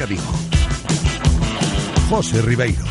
Marca Vigo. José Ribeiro.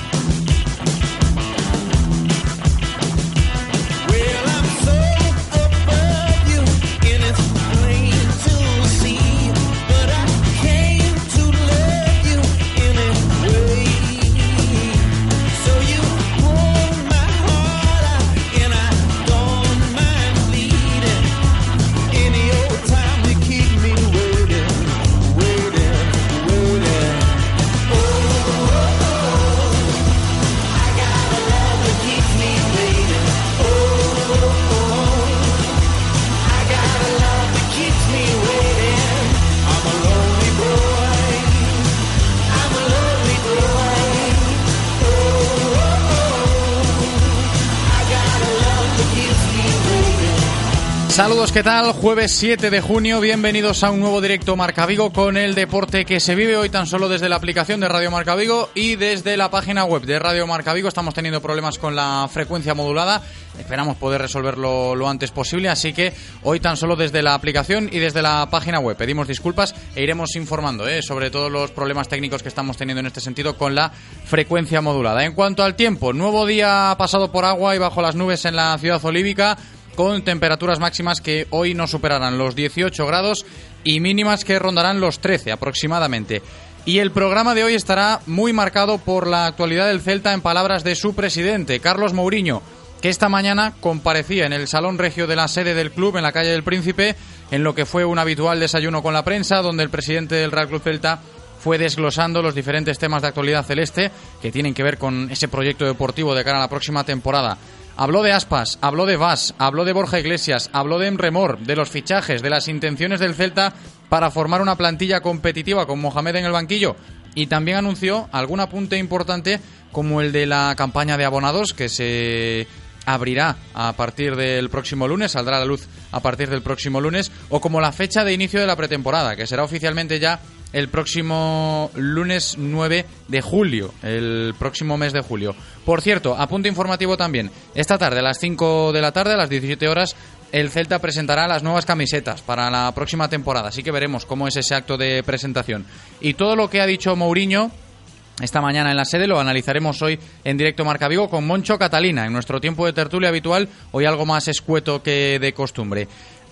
¿Qué tal? Jueves 7 de junio, bienvenidos a un nuevo directo Marca Vigo con el deporte que se vive hoy tan solo desde la aplicación de Radio Marca Vigo y desde la página web de Radio Marca Vigo. Estamos teniendo problemas con la frecuencia modulada, esperamos poder resolverlo lo antes posible, así que hoy tan solo desde la aplicación y desde la página web. Pedimos disculpas e iremos informando ¿eh? sobre todos los problemas técnicos que estamos teniendo en este sentido con la frecuencia modulada. En cuanto al tiempo, nuevo día pasado por agua y bajo las nubes en la ciudad olívica con temperaturas máximas que hoy no superarán los 18 grados y mínimas que rondarán los 13 aproximadamente. Y el programa de hoy estará muy marcado por la actualidad del Celta en palabras de su presidente, Carlos Mourinho, que esta mañana comparecía en el Salón Regio de la sede del club en la calle del Príncipe, en lo que fue un habitual desayuno con la prensa, donde el presidente del Real Club Celta fue desglosando los diferentes temas de actualidad celeste que tienen que ver con ese proyecto deportivo de cara a la próxima temporada. Habló de Aspas, habló de Vas, habló de Borja Iglesias, habló de Emremor, de los fichajes, de las intenciones del Celta para formar una plantilla competitiva con Mohamed en el banquillo. Y también anunció algún apunte importante como el de la campaña de abonados que se abrirá a partir del próximo lunes, saldrá a la luz a partir del próximo lunes, o como la fecha de inicio de la pretemporada, que será oficialmente ya el próximo lunes 9 de julio, el próximo mes de julio. Por cierto, apunto informativo también, esta tarde a las 5 de la tarde, a las 17 horas, el Celta presentará las nuevas camisetas para la próxima temporada, así que veremos cómo es ese acto de presentación. Y todo lo que ha dicho Mourinho esta mañana en la sede. Lo analizaremos hoy en directo Marca Vigo con Moncho Catalina, en nuestro tiempo de tertulia habitual, hoy algo más escueto que de costumbre.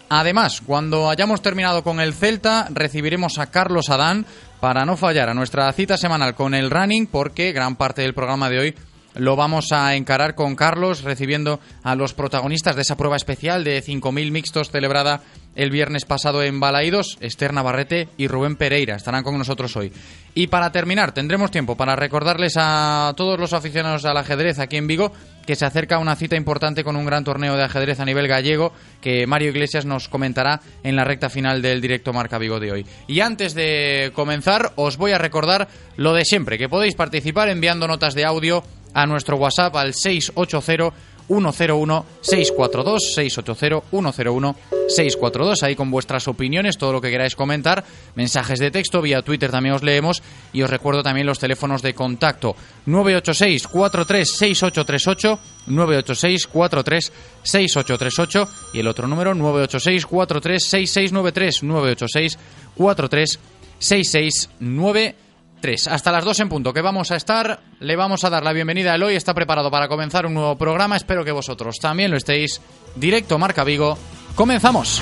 Además, cuando hayamos terminado con el Celta, recibiremos a Carlos Adán para no fallar a nuestra cita semanal con el running, porque gran parte del programa de hoy lo vamos a encarar con Carlos, recibiendo a los protagonistas de esa prueba especial de 5.000 mixtos celebrada el viernes pasado en Balaídos, Esther Navarrete y Rubén Pereira. Estarán con nosotros hoy. Y para terminar, tendremos tiempo para recordarles a todos los aficionados al ajedrez aquí en Vigo que se acerca una cita importante con un gran torneo de ajedrez a nivel gallego que Mario Iglesias nos comentará en la recta final del directo Marca Vigo de hoy. Y antes de comenzar, os voy a recordar lo de siempre, que podéis participar enviando notas de audio a nuestro WhatsApp al 680 101 642 680 101 642 ahí con vuestras opiniones, todo lo que queráis comentar, mensajes de texto vía Twitter también os leemos y os recuerdo también los teléfonos de contacto. 986 43 6838 986 43 6838 y el otro número 986 43 6693 986 43 6693 3. Hasta las 2 en punto que vamos a estar. Le vamos a dar la bienvenida a Eloy. Está preparado para comenzar un nuevo programa. Espero que vosotros también lo estéis. Directo Marca Vigo. Comenzamos.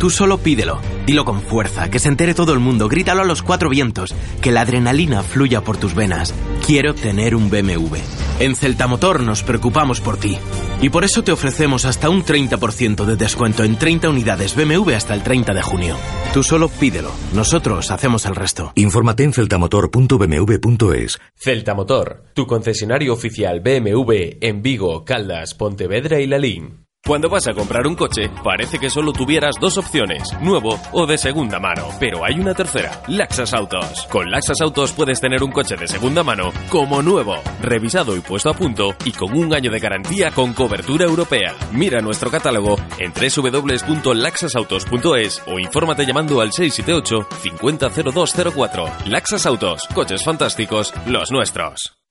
Tú solo pídelo, dilo con fuerza, que se entere todo el mundo, grítalo a los cuatro vientos, que la adrenalina fluya por tus venas. Quiero tener un BMW. En Celtamotor nos preocupamos por ti. Y por eso te ofrecemos hasta un 30% de descuento en 30 unidades BMW hasta el 30 de junio. Tú solo pídelo. Nosotros hacemos el resto. Infórmate en celtamotor.bmw.es. Celtamotor, tu concesionario oficial BMW en Vigo, Caldas, Pontevedra y Lalín. Cuando vas a comprar un coche, parece que solo tuvieras dos opciones, nuevo o de segunda mano, pero hay una tercera, Laxas Autos. Con Laxas Autos puedes tener un coche de segunda mano como nuevo, revisado y puesto a punto y con un año de garantía con cobertura europea. Mira nuestro catálogo en www.laxasautos.es o infórmate llamando al 678 500204. Laxas Autos, coches fantásticos, los nuestros.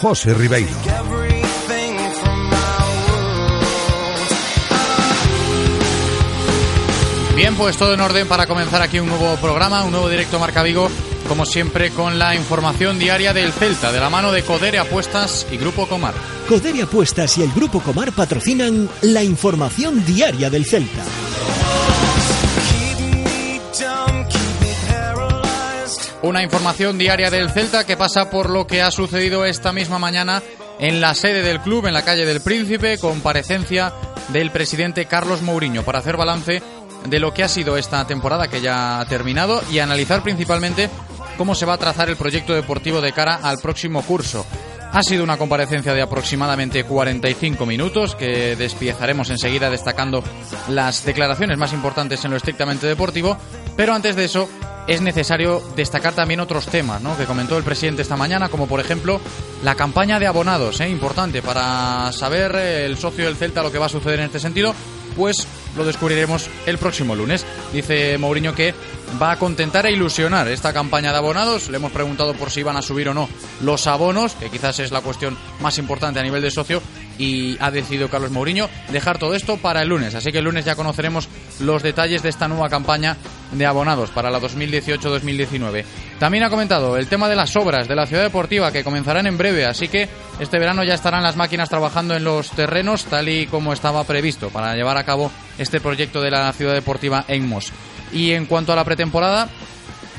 José Ribeiro. Bien, pues todo en orden para comenzar aquí un nuevo programa, un nuevo directo Marca Vigo, como siempre con la información diaria del Celta, de la mano de Codere Apuestas y Grupo Comar. Codere Apuestas y el Grupo Comar patrocinan la información diaria del Celta. Una información diaria del Celta que pasa por lo que ha sucedido esta misma mañana en la sede del club, en la calle del Príncipe, comparecencia del presidente Carlos Mourinho para hacer balance de lo que ha sido esta temporada que ya ha terminado y analizar principalmente cómo se va a trazar el proyecto deportivo de cara al próximo curso. Ha sido una comparecencia de aproximadamente 45 minutos que despiezaremos enseguida destacando las declaraciones más importantes en lo estrictamente deportivo, pero antes de eso es necesario destacar también otros temas ¿no? que comentó el presidente esta mañana, como por ejemplo la campaña de abonados, ¿eh? importante para saber eh, el socio del Celta lo que va a suceder en este sentido, pues lo descubriremos el próximo lunes. Dice Mourinho que va a contentar e ilusionar esta campaña de abonados. Le hemos preguntado por si iban a subir o no los abonos, que quizás es la cuestión más importante a nivel de socio, y ha decidido Carlos Mourinho dejar todo esto para el lunes. Así que el lunes ya conoceremos los detalles de esta nueva campaña de abonados para la 2018-2019. También ha comentado el tema de las obras de la ciudad deportiva que comenzarán en breve, así que este verano ya estarán las máquinas trabajando en los terrenos tal y como estaba previsto para llevar a cabo este proyecto de la ciudad deportiva en Mos. Y en cuanto a la pretemporada,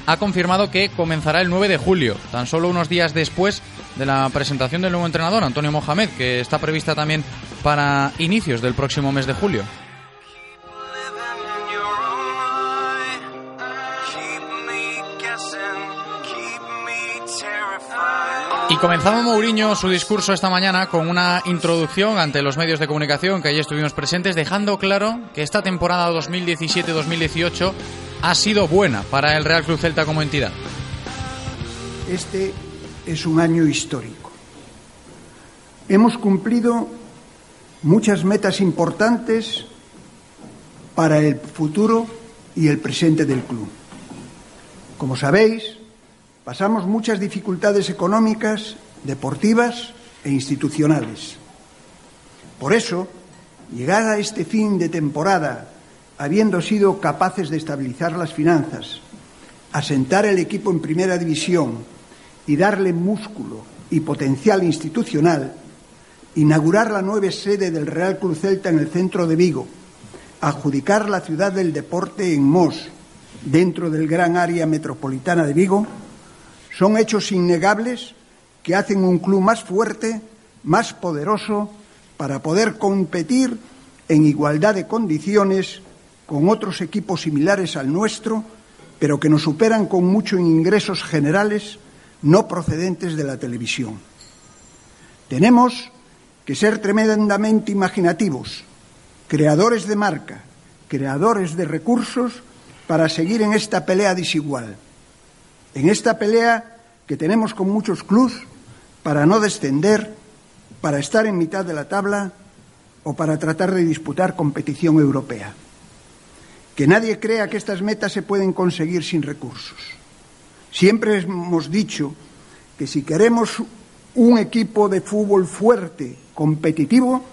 ha confirmado que comenzará el 9 de julio, tan solo unos días después de la presentación del nuevo entrenador, Antonio Mohamed, que está prevista también para inicios del próximo mes de julio. Comenzaba Mourinho su discurso esta mañana con una introducción ante los medios de comunicación que allí estuvimos presentes, dejando claro que esta temporada 2017-2018 ha sido buena para el Real Club Celta como entidad. Este es un año histórico. Hemos cumplido muchas metas importantes para el futuro y el presente del club. Como sabéis, pasamos muchas dificultades económicas, deportivas e institucionales. Por eso, llegar a este fin de temporada habiendo sido capaces de estabilizar las finanzas, asentar el equipo en primera división y darle músculo y potencial institucional, inaugurar la nueva sede del Real Cruz Celta en el centro de Vigo, adjudicar la ciudad del deporte en Mos, dentro del gran área metropolitana de Vigo, son hechos innegables que hacen un club más fuerte, más poderoso, para poder competir en igualdad de condiciones con otros equipos similares al nuestro, pero que nos superan con mucho en ingresos generales no procedentes de la televisión. Tenemos que ser tremendamente imaginativos, creadores de marca, creadores de recursos para seguir en esta pelea desigual, en esta pelea que tenemos con muchos clubs para no descender, para estar en mitad de la tabla o para tratar de disputar competición europea. Que nadie crea que estas metas se pueden conseguir sin recursos. Siempre hemos dicho que si queremos un equipo de fútbol fuerte, competitivo,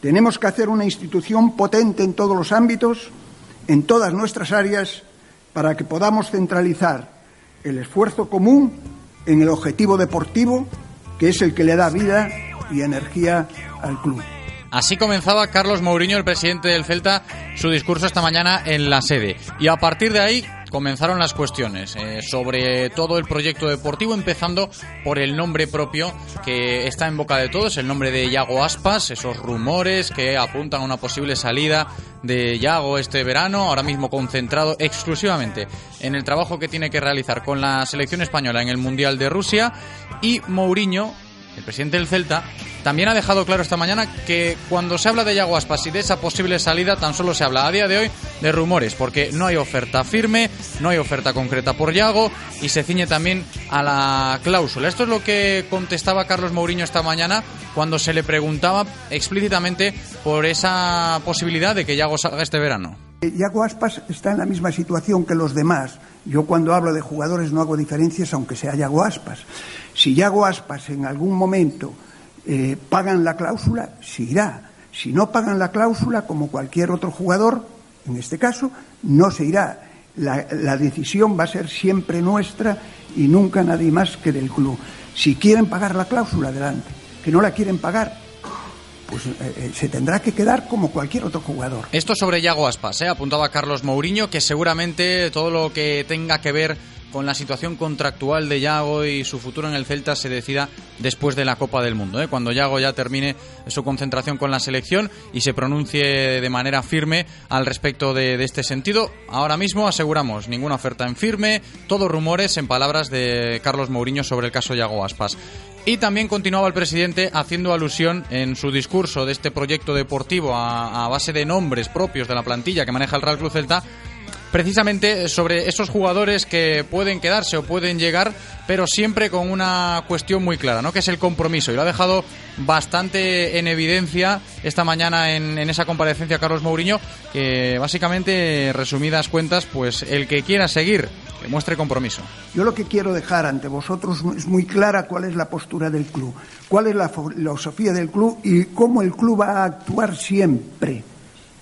tenemos que hacer una institución potente en todos los ámbitos, en todas nuestras áreas, para que podamos centralizar el esfuerzo común en el objetivo deportivo, que es el que le da vida y energía al club. Así comenzaba Carlos Mourinho, el presidente del Celta, su discurso esta mañana en la sede. Y a partir de ahí comenzaron las cuestiones eh, sobre todo el proyecto deportivo, empezando por el nombre propio que está en boca de todos, el nombre de Yago Aspas, esos rumores que apuntan a una posible salida de Yago este verano, ahora mismo concentrado exclusivamente en el trabajo que tiene que realizar con la selección española en el Mundial de Rusia y Mourinho el presidente del Celta, también ha dejado claro esta mañana que cuando se habla de Yago Aspas y de esa posible salida, tan solo se habla a día de hoy de rumores, porque no hay oferta firme, no hay oferta concreta por Yago y se ciñe también a la cláusula. Esto es lo que contestaba Carlos Mourinho esta mañana cuando se le preguntaba explícitamente por esa posibilidad de que Yago salga este verano. Yago Aspas está en la misma situación que los demás. Yo cuando hablo de jugadores no hago diferencias aunque sea Yago Aspas. Si Yago Aspas en algún momento eh, pagan la cláusula, se irá. Si no pagan la cláusula, como cualquier otro jugador, en este caso, no se irá. La, la, decisión va a ser siempre nuestra y nunca nadie más que del club. Si quieren pagar la cláusula, adelante. Que no la quieren pagar, pues eh, eh, se tendrá que quedar como cualquier otro jugador. Esto sobre Yago Aspas, ¿eh? apuntaba Carlos Mourinho, que seguramente todo lo que tenga que ver con la situación contractual de Yago y su futuro en el Celta se decida después de la Copa del Mundo, ¿eh? cuando Yago ya termine su concentración con la selección y se pronuncie de manera firme al respecto de, de este sentido. Ahora mismo aseguramos ninguna oferta en firme, todos rumores en palabras de Carlos Mourinho sobre el caso Yago Aspas. Y también continuaba el presidente haciendo alusión en su discurso de este proyecto deportivo a, base de nombres propios de la plantilla que maneja el Real Club Celta precisamente sobre esos jugadores que pueden quedarse o pueden llegar, pero siempre con una cuestión muy clara, ¿no? Que es el compromiso. Y lo ha dejado bastante en evidencia esta mañana en, esa comparecencia Carlos Mourinho, que básicamente, resumidas cuentas, pues el que quiera seguir, que muestre compromiso. Yo lo que quiero dejar ante vosotros es muy clara cuál es la postura del club, cuál es la filosofía del club y cómo el club va a actuar siempre.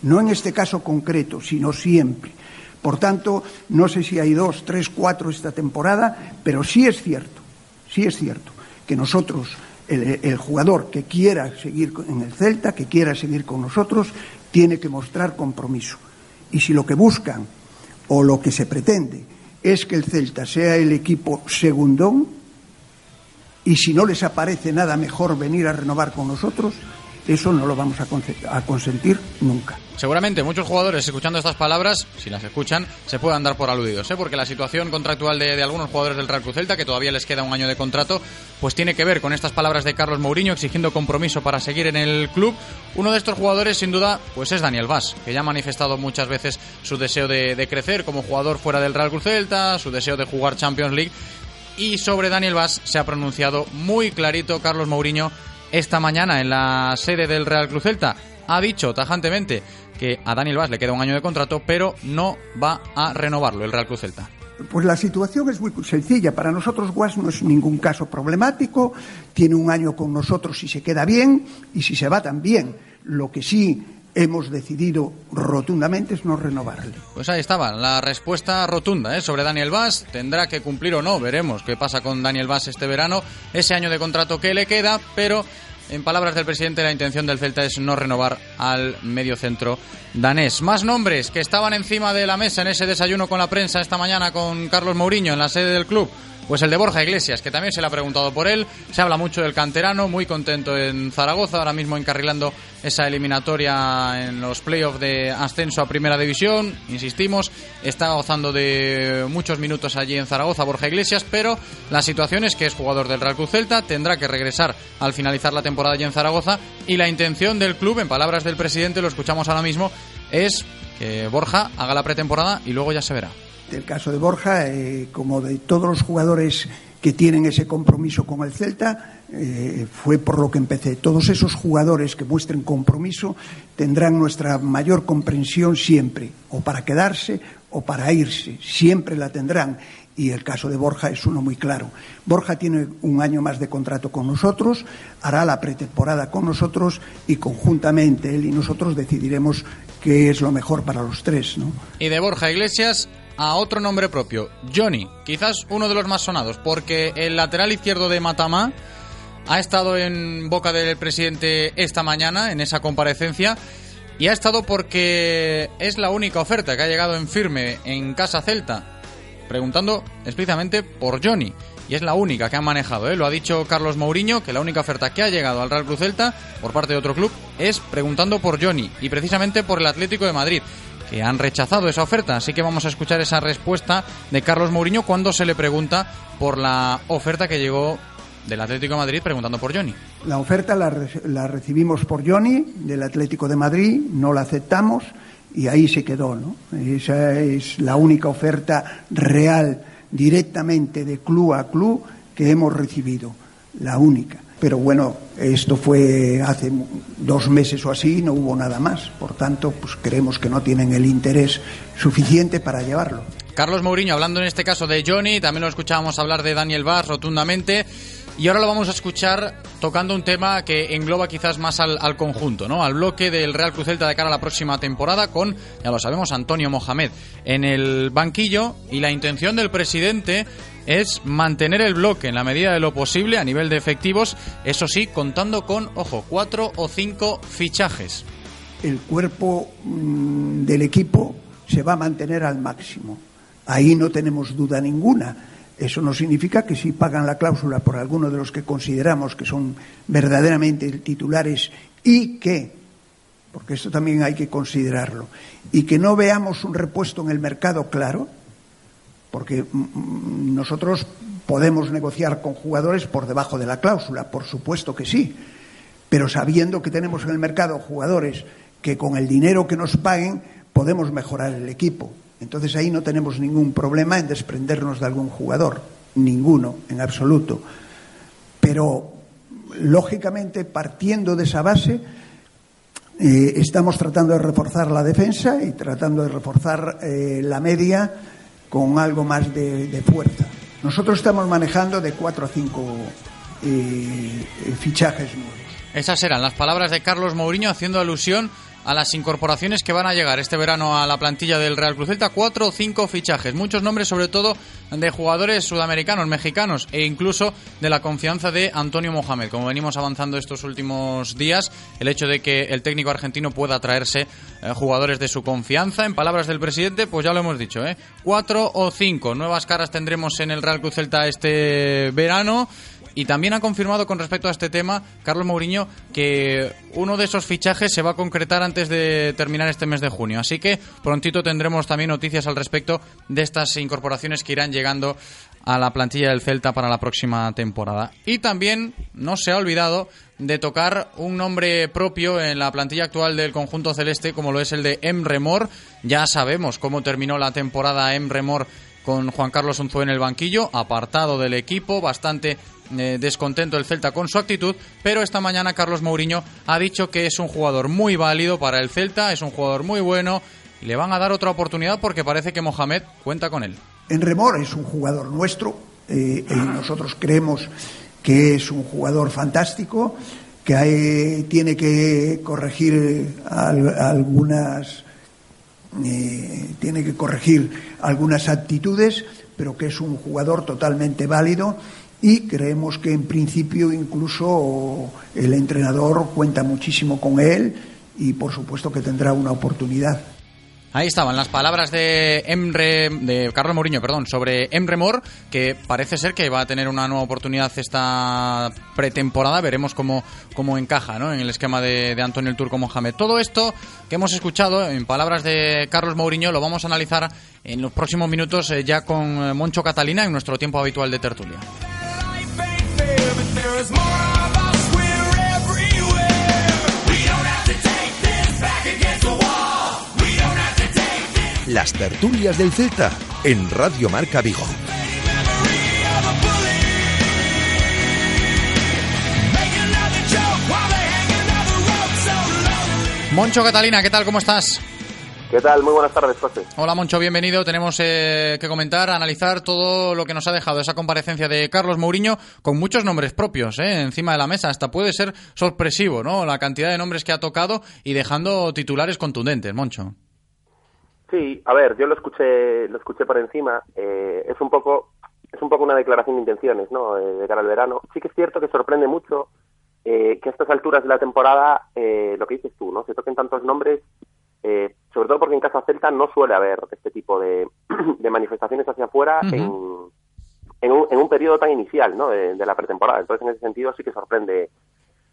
No en este caso concreto, sino siempre. Por tanto, no sé si hay dos, tres, cuatro esta temporada, pero sí es cierto, sí es cierto que nosotros, el, jugador que quiera seguir en el Celta, que quiera seguir con nosotros, tiene que mostrar compromiso. Y si lo que buscan o lo que se pretende es que el Celta sea el equipo segundón, y si no les aparece nada mejor venir a renovar con nosotros, eso no lo vamos a, consentir nunca. Seguramente muchos jugadores escuchando estas palabras, si las escuchan, se puedan dar por aludidos, ¿eh? porque la situación contractual de, de, algunos jugadores del Real Cruz Celta, que todavía les queda un año de contrato, pues tiene que ver con estas palabras de Carlos Mourinho exigiendo compromiso para seguir en el club. Uno de estos jugadores, sin duda, pues es Daniel Vaz, que ya ha manifestado muchas veces su deseo de, de crecer como jugador fuera del Real Cruz Celta, su deseo de jugar Champions League. Y sobre Daniel Vaz se ha pronunciado muy clarito Carlos Mourinho esta mañana en la sede del Real Cruz Celta. Ha dicho tajantemente que a Daniel Vaz le queda un año de contrato, pero no va a renovarlo el Real Cruz Celta. Pues la situación es muy sencilla. Para nosotros Guas no es ningún caso problemático. Tiene un año con nosotros si se queda bien y si se va también. Lo que sí hemos decidido rotundamente es no renovarle. Pues ahí estaba, la respuesta rotunda ¿eh? sobre Daniel Vaz. Tendrá que cumplir o no, veremos qué pasa con Daniel Vaz este verano, ese año de contrato que le queda, pero en palabras del presidente, la intención del Celta es no renovar al mediocentro danés. Más nombres que estaban encima de la mesa en ese desayuno con la prensa esta mañana con Carlos Mourinho en la sede del club. Pues el de Borja Iglesias, que también se le ha preguntado por él. Se habla mucho del canterano, muy contento en Zaragoza, ahora mismo encarrilando esa eliminatoria en los playoffs de ascenso a Primera División. Insistimos, está gozando de muchos minutos allí en Zaragoza Borja Iglesias, pero la situación es que es jugador del Real Cruz Celta, tendrá que regresar al finalizar la temporada allí en Zaragoza y la intención del club, en palabras del presidente, lo escuchamos ahora mismo, es que Borja haga la pretemporada y luego ya se verá del caso de Borja, eh, como de todos los jugadores que tienen ese compromiso con el Celta, eh, fue por lo que empecé. Todos esos jugadores que muestren compromiso tendrán nuestra mayor comprensión siempre, o para quedarse o para irse, siempre la tendrán. Y el caso de Borja es uno muy claro. Borja tiene un año más de contrato con nosotros, hará la pretemporada con nosotros y conjuntamente él y nosotros decidiremos qué es lo mejor para los tres. ¿no? Y de Borja Iglesias a otro nombre propio, Johnny, quizás uno de los más sonados, porque el lateral izquierdo de Matamá ha estado en boca del presidente esta mañana, en esa comparecencia, y ha estado porque es la única oferta que ha llegado en firme en Casa Celta, preguntando explícitamente por Johnny. Y es la única que han manejado, ¿eh? lo ha dicho Carlos Mourinho, que la única oferta que ha llegado al Real Cruz Celta por parte de otro club es preguntando por Johnny y precisamente por el Atlético de Madrid que han rechazado esa oferta. Así que vamos a escuchar esa respuesta de Carlos Mourinho cuando se le pregunta por la oferta que llegó del Atlético de Madrid preguntando por Johnny. La oferta la, recibimos por Johnny del Atlético de Madrid, no la aceptamos y ahí se quedó. ¿no? Esa es la única oferta real directamente de club a club que hemos recibido, la única pero bueno, esto fue hace dos meses o así, no hubo nada más. Por tanto, pues creemos que no tienen el interés suficiente para llevarlo. Carlos Mourinho, hablando en este caso de Johnny, también lo escuchábamos hablar de Daniel Vaz rotundamente. Y ahora lo vamos a escuchar tocando un tema que engloba quizás más al, conjunto, ¿no? Al bloque del Real Cruz Celta de cara a la próxima temporada con, ya lo sabemos, Antonio Mohamed en el banquillo y la intención del presidente es mantener el bloque en la medida de lo posible a nivel de efectivos, eso sí, contando con, ojo, cuatro o cinco fichajes. El cuerpo mm, del equipo se va a mantener al máximo. Ahí no tenemos duda ninguna. Eso no significa que si pagan la cláusula por alguno de los que consideramos que son verdaderamente titulares y que, porque esto también hay que considerarlo, y que no veamos un repuesto en el mercado claro, porque mm, mm, nosotros podemos negociar con jugadores por debajo de la cláusula, por supuesto que sí, pero sabiendo que tenemos en el mercado jugadores que con el dinero que nos paguen podemos mejorar el equipo. Entonces ahí no tenemos ningún problema en desprendernos de algún jugador, ninguno, en absoluto. Pero, lógicamente, partiendo de esa base, eh, estamos tratando de reforzar la defensa y tratando de reforzar eh, la media con algo más de, fuerza. Nosotros estamos manejando de cuatro a cinco eh, fichajes nuevos. Esas eran las palabras de Carlos Mourinho haciendo alusión a las incorporaciones que van a llegar este verano a la plantilla del Real Cruz Celta. Cuatro o cinco fichajes, muchos nombres sobre todo de jugadores sudamericanos, mexicanos e incluso de la confianza de Antonio Mohamed. Como venimos avanzando estos últimos días, el hecho de que el técnico argentino pueda traerse eh, jugadores de su confianza, en palabras del presidente, pues ya lo hemos dicho, ¿eh? cuatro o cinco nuevas caras tendremos en el Real Cruz Celta este verano. Y también ha confirmado con respecto a este tema Carlos Mourinho que uno de esos fichajes se va a concretar antes de terminar este mes de junio. Así que prontito tendremos también noticias al respecto de estas incorporaciones que irán llegando a la plantilla del Celta para la próxima temporada. Y también no se ha olvidado de tocar un nombre propio en la plantilla actual del conjunto celeste, como lo es el de Emre Mor. Ya sabemos cómo terminó la temporada Emre Mor con Juan Carlos Unzué en el banquillo, apartado del equipo, bastante eh, descontento el Celta con su actitud, pero esta mañana Carlos Mourinho ha dicho que es un jugador muy válido para el Celta, es un jugador muy bueno y le van a dar otra oportunidad porque parece que Mohamed cuenta con él. En Remor es un jugador nuestro eh, y nosotros creemos que es un jugador fantástico, que tiene que corregir algunas eh, tiene que corregir algunas actitudes, pero que es un jugador totalmente válido y creemos que en principio incluso el entrenador cuenta muchísimo con él y por supuesto que tendrá una oportunidad. Ahí estaban las palabras de Emre, de Carlos Mourinho, perdón, sobre Emre Mor, que parece ser que va a tener una nueva oportunidad esta pretemporada. Veremos cómo, cómo encaja ¿no? en el esquema de, Antonio el Turco Mohamed. Todo esto que hemos escuchado en palabras de Carlos Mourinho lo vamos a analizar en los próximos minutos eh, ya con eh, Moncho Catalina en nuestro tiempo habitual de tertulia. Las tertulias del Celta en Radio Marca Vigo. Moncho Catalina, ¿qué tal? ¿Cómo estás? ¿Qué tal? Muy buenas tardes, José. Hola, Moncho, bienvenido. Tenemos eh, que comentar, analizar todo lo que nos ha dejado esa comparecencia de Carlos Mourinho con muchos nombres propios eh, encima de la mesa. Hasta puede ser sorpresivo, ¿no? La cantidad de nombres que ha tocado y dejando titulares contundentes, Moncho. Sí, a ver, yo lo escuché, lo escuché por encima. Eh, es un poco, es un poco una declaración de intenciones, ¿no? Eh, de cara al verano. Sí que es cierto que sorprende mucho eh, que a estas alturas de la temporada, eh, lo que dices tú, ¿no? Se toquen tantos nombres, eh, sobre todo porque en Casa Celta no suele haber este tipo de, de manifestaciones hacia afuera en, en, un, en un periodo tan inicial, ¿no? De, de la pretemporada. Entonces, en ese sentido, sí que sorprende,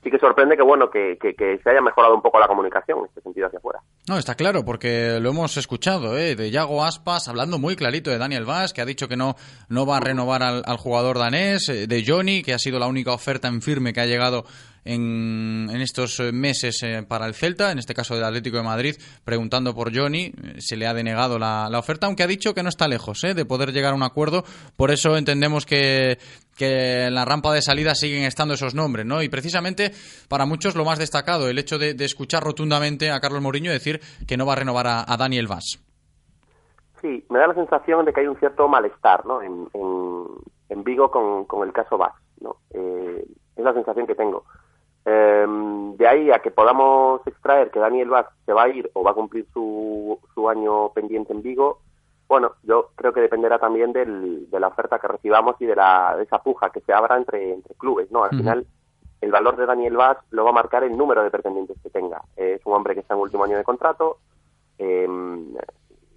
sí que sorprende que bueno que, que, se haya mejorado un poco la comunicación en este sentido hacia afuera. No, está claro, porque lo hemos escuchado, ¿eh? de Yago Aspas, hablando muy clarito de Daniel Vaz, que ha dicho que no, no va a renovar al, al jugador danés, eh, de Johnny, que ha sido la única oferta en firme que ha llegado en, estos eh, meses eh, para el Celta, en este caso del Atlético de Madrid, preguntando por Johnny, eh, se le ha denegado la, oferta, aunque ha dicho que no está lejos ¿eh? de poder llegar a un acuerdo, por eso entendemos que, que en la rampa de salida siguen estando esos nombres, ¿no? Y precisamente para muchos lo más destacado, el hecho de, escuchar rotundamente a Carlos Mourinho decir que no va a renovar a, a Daniel Vaz. Sí, me da la sensación de que hay un cierto malestar ¿no? en, en, en Vigo con, con el caso Vaz. ¿no? Eh, es la sensación que tengo. Eh, de ahí a que podamos extraer que Daniel Vaz se va a ir o va a cumplir su, su año pendiente en Vigo, bueno, yo creo que dependerá también del, de la oferta que recibamos y de, la, de esa puja que se abra entre, entre clubes. ¿no? Al final, el valor de Daniel Vaz lo va a marcar el número de pretendientes que tenga. Eh, es un hombre que está en último año de contrato. eh,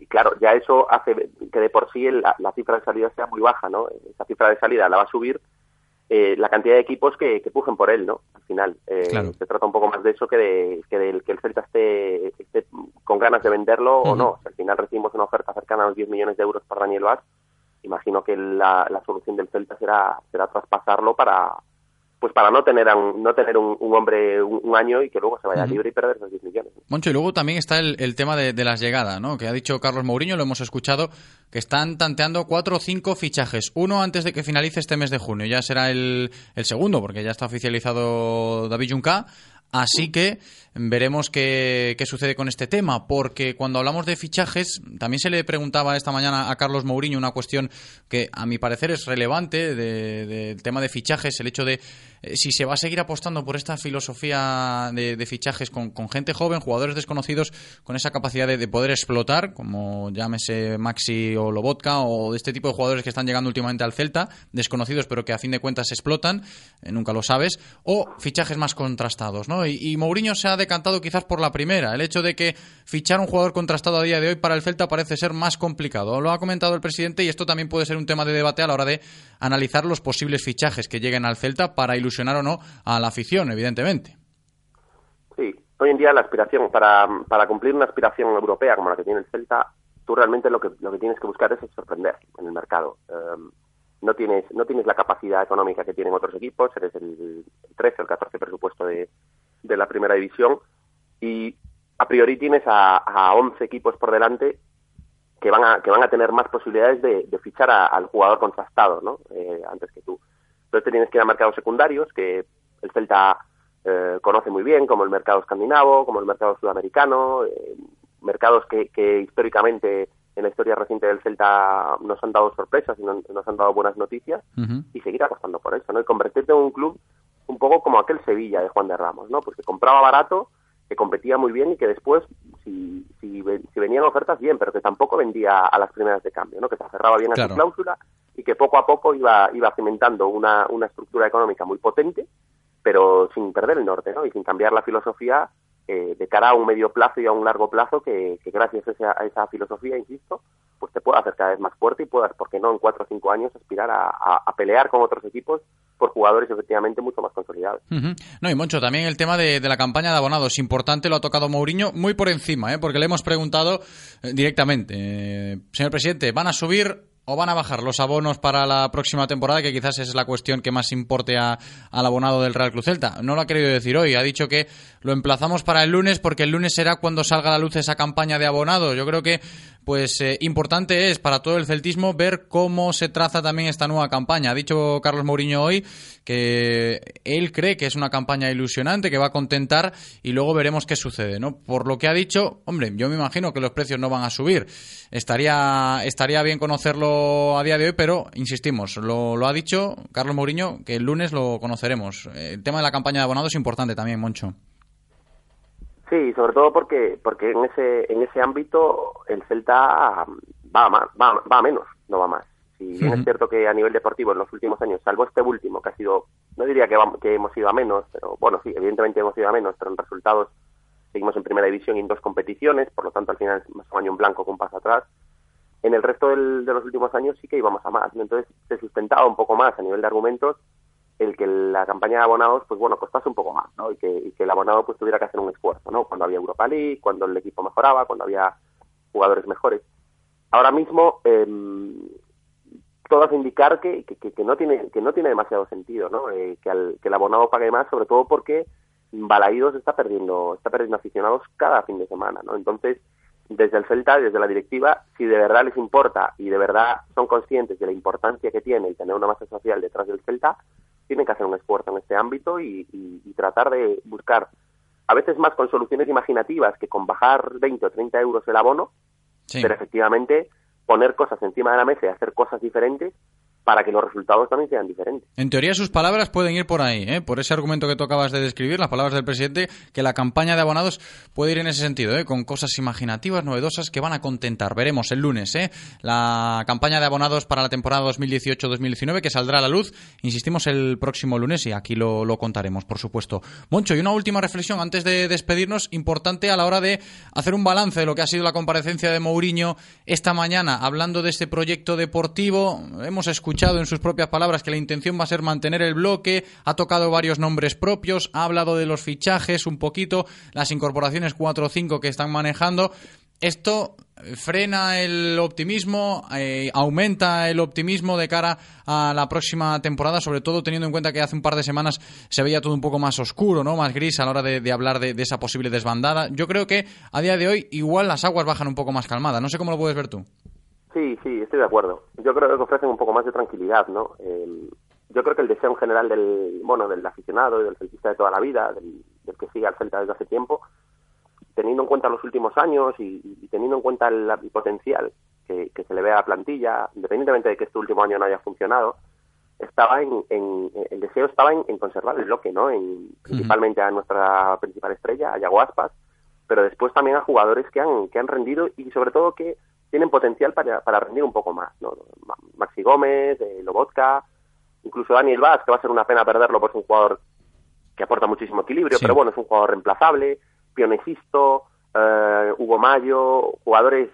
y claro, ya eso hace que de por sí el- la, la cifra de salida sea muy baja, ¿no? Esa cifra de salida la va a subir eh, la cantidad de equipos que, que pujen por él, ¿no? Al final, eh, Claro. se trata un poco más de eso que de que, del- que el Celta esté, esté con ganas de venderlo o no. Si al final recibimos una oferta cercana a los 10 millones de euros para Daniel Vaz, imagino que la, la solución del Celta será será traspasarlo para pues para no tener a un, no tener un, un hombre un, un año y que luego se vaya libre y perder esos 10 millones. Moncho, y luego también está el, el tema de, de las llegadas, ¿no? Que ha dicho Carlos Mourinho, lo hemos escuchado, que están tanteando cuatro o cinco fichajes. Uno antes de que finalice este mes de junio, ya será el, el segundo, porque ya está oficializado David Junca. Así que veremos qué, qué sucede con este tema, porque cuando hablamos de fichajes, también se le preguntaba esta mañana a Carlos Mourinho una cuestión que a mi parecer es relevante de- del tema de fichajes, el hecho de si se va a seguir apostando por esta filosofía de, fichajes con, gente joven, jugadores desconocidos, con esa capacidad de, de poder explotar, como llámese Maxi o Lobotka, o de este tipo de jugadores que están llegando últimamente al Celta, desconocidos pero que a fin de cuentas explotan, eh, nunca lo sabes, o fichajes más contrastados, ¿no? Y, y Mourinho se ha decantado quizás por la primera, el hecho de que fichar un jugador contrastado a día de hoy para el Celta parece ser más complicado. Lo ha comentado el presidente y esto también puede ser un tema de debate a la hora de analizar los posibles fichajes que lleguen al Celta para ilusionar o no a la afición, evidentemente. Sí, hoy en día la aspiración, para, para cumplir una aspiración europea como la que tiene el Celta, tú realmente lo que, lo que tienes que buscar es sorprender en el mercado. Eh, no tienes no tienes la capacidad económica que tienen otros equipos, eres el 13 o el 14 presupuesto de, la primera división y a priori tienes a, a 11 equipos por delante que van a, que van a tener más posibilidades de, de fichar a- al jugador contrastado ¿no? Eh, antes que tú. Entonces te tienes que ir a mercados secundarios que el Celta eh, conoce muy bien, como el mercado escandinavo, como el mercado sudamericano, eh, mercados que, que históricamente en la historia reciente del Celta nos han dado sorpresas y no- nos han dado buenas noticias y seguir apostando por eso, ¿no? Y convertirte en un club un poco como aquel Sevilla de Juan de Ramos, ¿no? Pues que compraba barato, que competía muy bien y que después, si, si, ve- si venían ofertas, bien, pero que tampoco vendía a las primeras de cambio, ¿no? Que se aferraba bien a Claro. su cláusula y que poco a poco iba, iba cimentando una, una estructura económica muy potente, pero sin perder el norte, ¿no? Y sin cambiar la filosofía eh, de cara a un medio plazo y a un largo plazo que, gracias a esa, a esa, filosofía, insisto, pues te pueda hacer cada vez más fuerte y puedas, ¿por qué no?, en cuatro o cinco años aspirar a, a, pelear con otros equipos por jugadores efectivamente mucho más consolidados. No, y Moncho, también el tema de, de, la campaña de abonados, importante, lo ha tocado Mourinho muy por encima, ¿eh? porque le hemos preguntado eh, directamente, eh, señor presidente, ¿van a subir o van a bajar los abonos para la próxima temporada, que quizás es la cuestión que más importe a, al abonado del Real Cruz Celta. No lo ha querido decir hoy, ha dicho que lo emplazamos para el lunes porque el lunes será cuando salga a la luz esa campaña de abonados. Yo creo que pues eh, importante es para todo el celtismo ver cómo se traza también esta nueva campaña. Ha dicho Carlos Mourinho hoy que él cree que es una campaña ilusionante, que va a contentar y luego veremos qué sucede, ¿no? Por lo que ha dicho, hombre, yo me imagino que los precios no van a subir. Estaría, estaría bien conocerlo a día de hoy, pero insistimos, lo, lo ha dicho Carlos Mourinho que el lunes lo conoceremos. El tema de la campaña de abonados es importante también, Moncho. Sí, sobre todo porque porque en ese en ese ámbito el Celta va a, va, va a menos, no va más. Si bien es cierto que a nivel deportivo en los últimos años, salvo este último que ha sido, no diría que, que hemos ido a menos, pero bueno, sí, evidentemente hemos ido a menos, pero en resultados seguimos en primera división y en dos competiciones, por lo tanto al final es más un año en blanco con un paso atrás. En el resto del, de los últimos años sí que íbamos a más, entonces se sustentaba un poco más a nivel de argumentos el que la campaña de abonados, pues bueno, costase un poco más, ¿no? Y que, el abonado pues tuviera que hacer un esfuerzo, ¿no? Cuando había Europa League, cuando el equipo mejoraba, cuando había jugadores mejores. Ahora mismo, eh, todo hace indicar que, que, no tiene que no tiene demasiado sentido, ¿no? Eh, que, que el abonado pague más, sobre todo porque Balaídos está perdiendo está perdiendo aficionados cada fin de semana, ¿no? Entonces, desde el Celta, desde la directiva, si de verdad les importa y de verdad son conscientes de la importancia que tiene el tener una masa social detrás del Celta, tienen que hacer un esfuerzo en este ámbito y, tratar de buscar, a veces más con soluciones imaginativas que con bajar 20 o 30 euros el abono, pero efectivamente poner cosas encima de la mesa y hacer cosas diferentes para que los resultados también sean diferentes. En teoría sus palabras pueden ir por ahí, ¿eh? por ese argumento que tú acabas de describir, las palabras del presidente, que la campaña de abonados puede ir en ese sentido, ¿eh? con cosas imaginativas, novedosas que van a contentar. Veremos el lunes ¿eh? la campaña de abonados para la temporada 2018-2019 que saldrá a la luz, insistimos, el próximo lunes y aquí lo, lo contaremos, por supuesto. Moncho, y una última reflexión antes de despedirnos, importante a la hora de hacer un balance de lo que ha sido la comparecencia de Mourinho esta mañana, hablando de este proyecto deportivo. Hemos escuchado escuchado en sus propias palabras que la intención va a ser mantener el bloque, ha tocado varios nombres propios, ha hablado de los fichajes un poquito, las incorporaciones 4 o 5 que están manejando. Esto frena el optimismo, eh, aumenta el optimismo de cara a la próxima temporada, sobre todo teniendo en cuenta que hace un par de semanas se veía todo un poco más oscuro, ¿no? más gris a la hora de, hablar de, esa posible desbandada. Yo creo que a día de hoy igual las aguas bajan un poco más calmadas. No sé cómo lo puedes ver tú. Sí, sí, estoy de acuerdo. Yo creo que ofrecen un poco más de tranquilidad, ¿no? Eh, yo creo que el deseo en general del, bueno, del aficionado y del celtista de toda la vida, del, que sigue al Celta desde hace tiempo, teniendo en cuenta los últimos años y, teniendo en cuenta el, potencial que, se le ve a la plantilla, independientemente de que este último año no haya funcionado, estaba en, el deseo estaba en, conservar el bloque, ¿no? En, principalmente a nuestra principal estrella, a Yago Aspas, pero después también a jugadores que han, que han rendido y sobre todo que tienen potencial para, para rendir un poco más. ¿no? Maxi Gómez, eh, Lobotka, incluso Daniel Vaz, que va a ser una pena perderlo, porque es un jugador que aporta muchísimo equilibrio, pero bueno, es un jugador reemplazable, Pionesisto, eh, Hugo Mayo, jugadores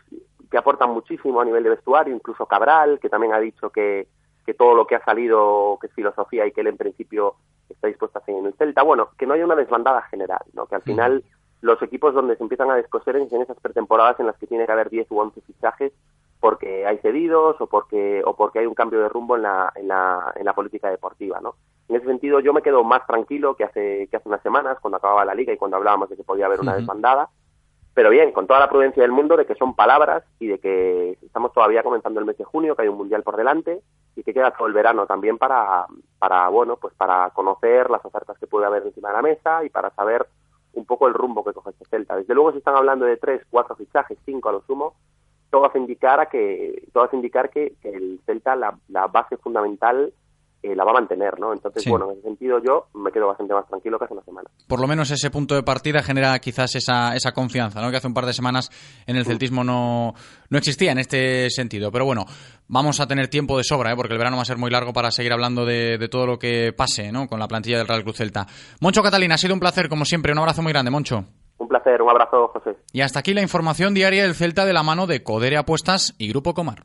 que aportan muchísimo a nivel de vestuario, incluso Cabral, que también ha dicho que, que todo lo que ha salido, que es filosofía y que él en principio está dispuesto a hacer en el Celta, bueno, que no haya una desbandada general, ¿no? que al final los equipos donde se empiezan a descoser en esas pretemporadas en las que tiene que haber 10 u 11 fichajes porque hay cedidos o porque o porque hay un cambio de rumbo en la, en la, en la política deportiva, ¿no? En ese sentido yo me quedo más tranquilo que hace que hace unas semanas cuando acababa la liga y cuando hablábamos de que podía haber una desbandada, pero bien, con toda la prudencia del mundo de que son palabras y de que estamos todavía comenzando el mes de junio, que hay un mundial por delante y que queda todo el verano también para para bueno, pues para conocer las ofertas que puede haber encima de la mesa y para saber un poco el rumbo que coge este Celta. Desde luego, si están hablando de tres, cuatro fichajes, cinco a lo sumo, todo hace indicar a que todo hace indicar que, el Celta la, base fundamental eh, la va a mantener, ¿no? Entonces, Sí. bueno, en ese sentido yo me quedo bastante más tranquilo que hace una semana. Por lo menos ese punto de partida genera quizás esa, esa confianza, ¿no? Que hace un par de semanas en el celtismo no, no existía en este sentido. Pero bueno, vamos a tener tiempo de sobra, ¿eh? Porque el verano va a ser muy largo para seguir hablando de, de todo lo que pase, ¿no? Con la plantilla del Real Cruz Celta. Moncho Catalina, ha sido un placer, como siempre. Un abrazo muy grande, Moncho. Un placer, un abrazo, José. Y hasta aquí la información diaria del Celta de la mano de Codere Apuestas y Grupo Comar.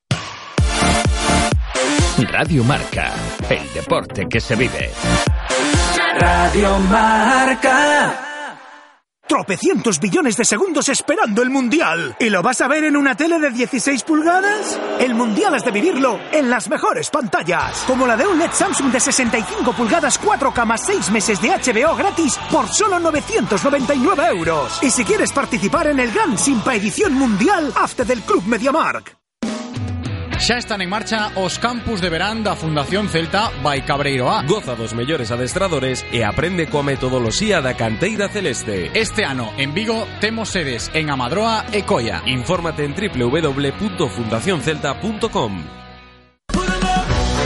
Radio Marca, el deporte que se vive. Radio Marca. Tropecientos billones de segundos esperando el Mundial. ¿Y lo vas a ver en una tele de 16 pulgadas? El Mundial has de vivirlo en las mejores pantallas. Como la de un LED Samsung de 65 pulgadas 4K más 6 meses de HBO gratis por solo 999 euros. Y si quieres participar en el Gran Simpa Edición Mundial, hazte del Club MediaMark. Xa están en marcha os campus de verán da Fundación Celta by Cabreiro A. Goza dos mellores adestradores e aprende coa metodoloxía da canteira celeste. Este ano en Vigo temos sedes en Amadroa e Coia. Infórmate en www.fundacioncelta.com.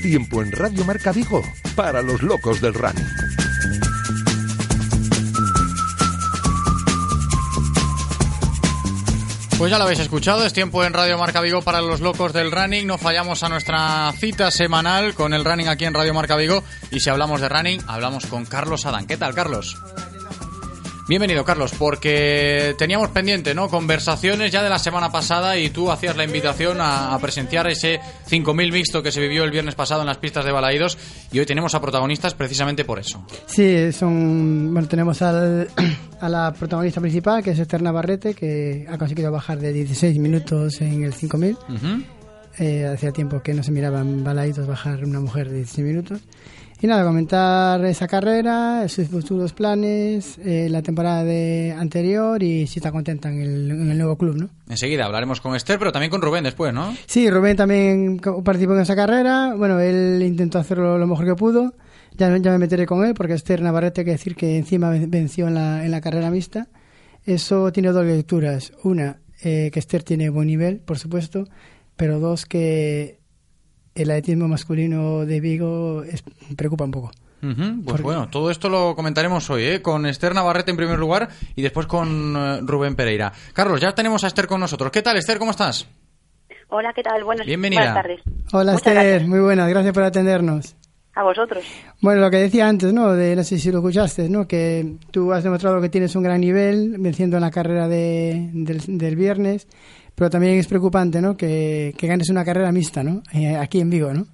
Tiempo en Radio Marca Vigo para los locos del running. Pues ya lo habéis escuchado, es tiempo en Radio Marca Vigo para los locos del running. No fallamos a nuestra cita semanal con el running aquí en Radio Marca Vigo. Y si hablamos de running, hablamos con Carlos Adán. ¿Qué tal, Carlos? Bienvenido, Carlos, porque teníamos pendiente, ¿no? Conversaciones ya de la semana pasada y tú hacías la invitación a, a presenciar ese 5.000 mixto que se vivió el viernes pasado en las pistas de Balaídos y hoy tenemos a protagonistas precisamente por eso. Sí, son, bueno, tenemos al, a la protagonista principal, que es Esther Navarrete, que ha conseguido bajar de 16 minutos en el 5000. Ujú. Eh, hacía tiempo que no se miraban baladitos bajar una mujer de 16 minutos. Y nada, comentar esa carrera, sus futuros planes, eh, la temporada de anterior y si está contenta en el, en el nuevo club, ¿no? Enseguida hablaremos con Esther, pero también con Rubén después, ¿no? Sí, Rubén también participó en esa carrera. Bueno, él intentó hacerlo lo mejor que pudo. Ya, ya me meteré con él porque Esther Navarrete, hay que decir que encima ven- venció en la, en la carrera mixta. Eso tiene dos lecturas. Una, eh, que Esther tiene buen nivel, por supuesto. Pero dos, que el atletismo masculino de Vigo es- preocupa un poco. Pues Porque- bueno, todo esto lo comentaremos hoy, ¿eh? con Esther Navarrete en primer lugar y después con eh, Rubén Pereira. Carlos, ya tenemos a Esther con nosotros. ¿Qué tal, Esther? ¿Cómo estás? Hola, ¿qué tal? Buenas, Bienvenida. buenas tardes. Hola Muchas Esther, gracias. muy buenas, gracias por atendernos. A vosotros. Bueno, lo que decía antes, ¿no? De, no sé si lo escuchaste, ¿no? Que tú has demostrado que tienes un gran nivel venciendo en la carrera de, del, del viernes, pero también es preocupante, ¿no? Que, que ganes una carrera mixta, ¿no? Eh, aquí en Vigo, ¿no?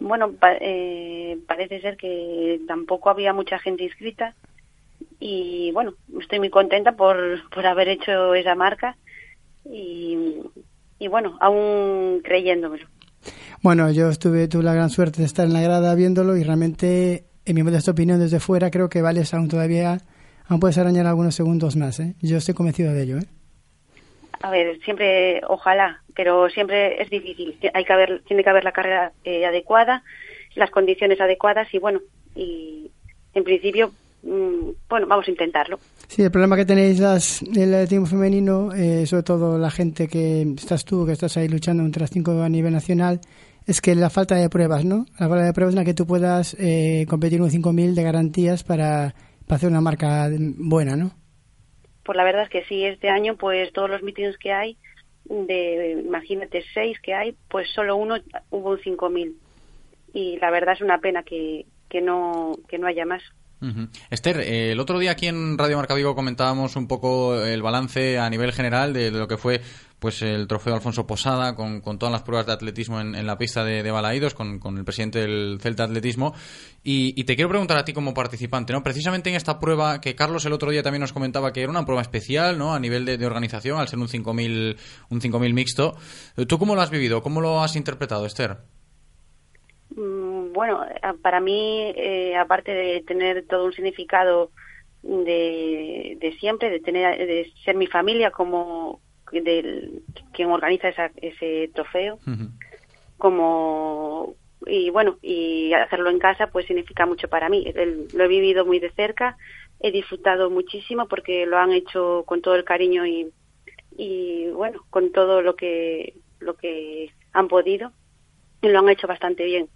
Bueno, pa- eh, parece ser que tampoco había mucha gente inscrita y bueno, estoy muy contenta por, por haber hecho esa marca y, y bueno, aún creyéndomelo. Bueno, yo estuve, tuve la gran suerte de estar en la grada viéndolo y realmente, en mi modesta opinión desde fuera, creo que vales aún todavía, aún puedes arañar algunos segundos más, ¿eh? Yo estoy convencido de ello, ¿eh? A ver, siempre, ojalá, pero siempre es difícil. Hay que haber, tiene que haber la carrera eh, adecuada, las condiciones adecuadas y bueno, y en principio, mm, bueno, vamos a intentarlo. Sí, el problema que tenéis las, el atletismo femenino, eh, sobre todo la gente que estás tú, que estás ahí luchando entre las cinco a nivel nacional, es que la falta de pruebas, ¿no? La falta de pruebas en la que tú puedas eh, competir un 5.000 de garantías para, para hacer una marca buena, ¿no? Pues la verdad es que sí, este año pues todos los mítines que hay, de imagínate seis que hay, pues solo uno hubo un 5.000. y la verdad es una pena que, que, no, que no haya más. Esther, eh, el otro día aquí en Radio Marca Vigo comentábamos un poco el balance a nivel general de, lo que fue pues el trofeo Alfonso Posada con, todas las pruebas de atletismo en, la pista de, de Balaídos con, el presidente del Celta Atletismo y, te quiero preguntar a ti como participante, ¿no? Precisamente en esta prueba que Carlos el otro día también nos comentaba que era una prueba especial, ¿no? A nivel de, organización, al ser un 5000 un 5000 mixto, ¿tú cómo lo has vivido? ¿Cómo lo has interpretado, Esther? Mm, bueno, para mí, eh, aparte de tener todo un significado de, de siempre, de tener de ser mi familia como del quien organiza ese trofeo, como y bueno y hacerlo en casa pues significa mucho para mí. lo he vivido muy de cerca, he disfrutado muchísimo porque lo han hecho con todo el cariño y y bueno con todo lo que lo que han podido y lo han hecho bastante bien.